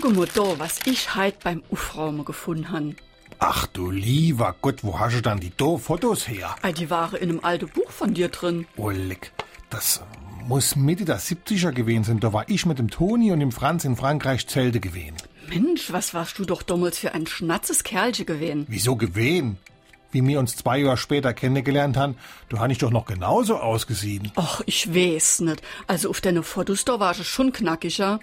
Gucke mal da, was ich heit beim Ufraume gefunden han. Ach du lieber Gott, wo hast du dann die do Fotos her? Ah, Die waren in einem alten Buch von dir drin. Ullig, das muss Mitte der 70er gewesen sein. Da war ich mit dem Toni und dem Franz in Frankreich Zelte gewesen. Mensch, was warst du doch damals für ein schnatzes Kerlchen gewesen. Wieso gewesen? Wie wir uns zwei Jahre später kennengelernt haben, du hast ich doch noch genauso ausgesehen. Och, ich weiß nicht. Also auf deine Fotos da war ich schon knackiger.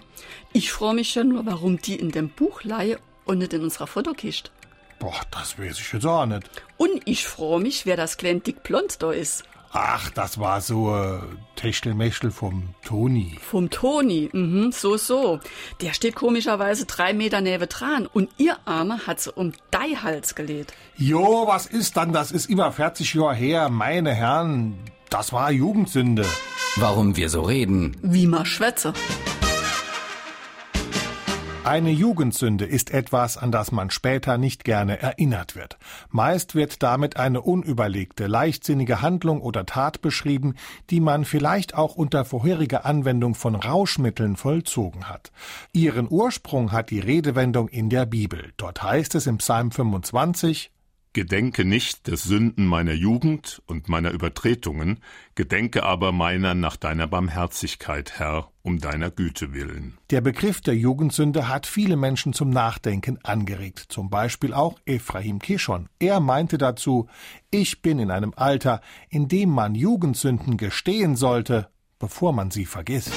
Ich freu mich ja nur, warum die in dem Buch leihe und nicht in unserer Fotokiste. Boah, das weiß ich jetzt auch nicht. Und ich freu mich, wer das kleine dick blond da ist. Ach, das war so äh, Techtelmechtel vom Toni. Vom Toni, mhm, so, so. Der steht komischerweise drei Meter neben dran und ihr Arme hat sie um dei Hals gelegt. Jo, was ist dann? Das ist über 40 Jahre her, meine Herren. Das war Jugendsünde. Warum wir so reden. Wie ma schwätze. Eine Jugendsünde ist etwas, an das man später nicht gerne erinnert wird. Meist wird damit eine unüberlegte, leichtsinnige Handlung oder Tat beschrieben, die man vielleicht auch unter vorheriger Anwendung von Rauschmitteln vollzogen hat. Ihren Ursprung hat die Redewendung in der Bibel. Dort heißt es im Psalm 25, Gedenke nicht des Sünden meiner Jugend und meiner Übertretungen, gedenke aber meiner nach deiner Barmherzigkeit, Herr, um deiner Güte willen. Der Begriff der Jugendsünde hat viele Menschen zum Nachdenken angeregt, zum Beispiel auch Ephraim Kishon. Er meinte dazu, ich bin in einem Alter, in dem man Jugendsünden gestehen sollte, bevor man sie vergisst.